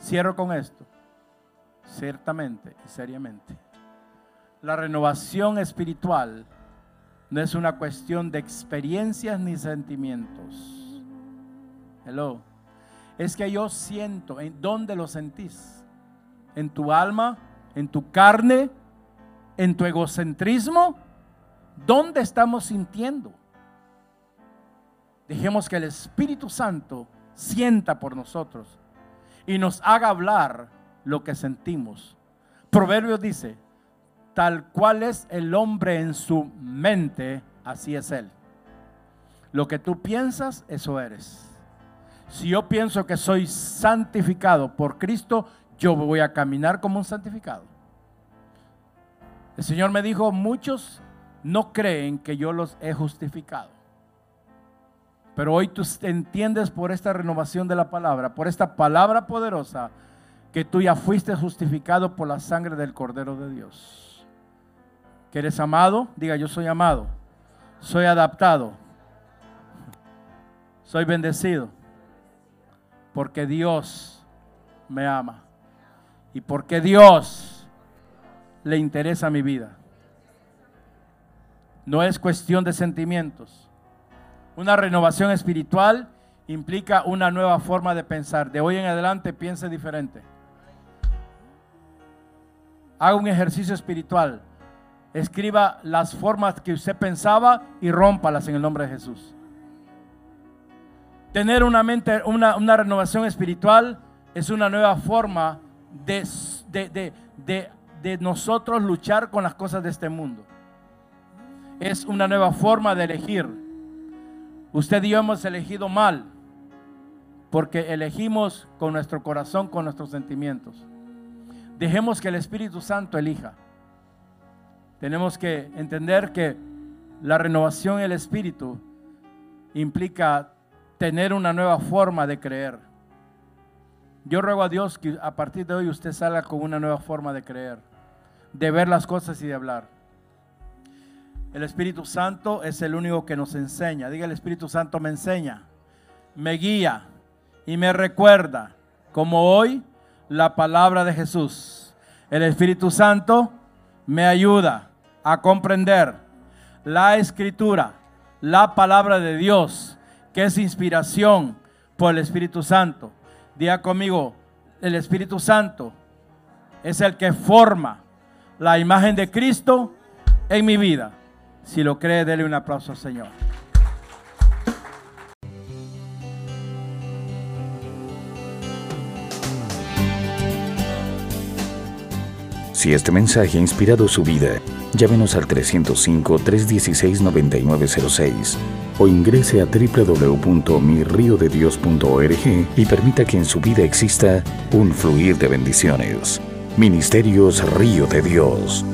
Cierro con esto. Ciertamente y seriamente. La renovación espiritual no es una cuestión de experiencias ni sentimientos. Hello. Es que yo siento, ¿en dónde lo sentís? ¿En tu alma? ¿En tu carne? En tu egocentrismo, ¿dónde estamos sintiendo? Dejemos que el Espíritu Santo sienta por nosotros y nos haga hablar lo que sentimos. Proverbios dice, tal cual es el hombre en su mente, así es él. Lo que tú piensas, eso eres. Si yo pienso que soy santificado por Cristo, yo voy a caminar como un santificado. El Señor me dijo, muchos no creen que yo los he justificado. Pero hoy tú entiendes por esta renovación de la palabra, por esta palabra poderosa, que tú ya fuiste justificado por la sangre del Cordero de Dios. Que eres amado, diga yo soy amado, soy adaptado, soy bendecido, porque Dios me ama y porque Dios le interesa mi vida. No es cuestión de sentimientos. Una renovación espiritual implica una nueva forma de pensar. De hoy en adelante piense diferente. Haga un ejercicio espiritual. Escriba las formas que usted pensaba y rómpalas en el nombre de Jesús. Tener una mente, una, una renovación espiritual es una nueva forma de, de, de, de nosotros luchar con las cosas de este mundo. Es una nueva forma de elegir. Usted y yo hemos elegido mal porque elegimos con nuestro corazón, con nuestros sentimientos. Dejemos que el Espíritu Santo elija. Tenemos que entender que la renovación del Espíritu implica tener una nueva forma de creer. Yo ruego a Dios que a partir de hoy usted salga con una nueva forma de creer, de ver las cosas y de hablar. El Espíritu Santo es el único que nos enseña. Diga, el Espíritu Santo me enseña, me guía y me recuerda, como hoy, la palabra de Jesús. El Espíritu Santo me ayuda a comprender la escritura, la palabra de Dios, que es inspiración por el Espíritu Santo. Diga conmigo, el Espíritu Santo es el que forma la imagen de Cristo en mi vida. Si lo cree, dele un aplauso al Señor. Si este mensaje ha inspirado su vida, llámenos al 305-316-9906 o ingrese a www.mirriodedios.org y permita que en su vida exista un fluir de bendiciones. Ministerios Río de Dios.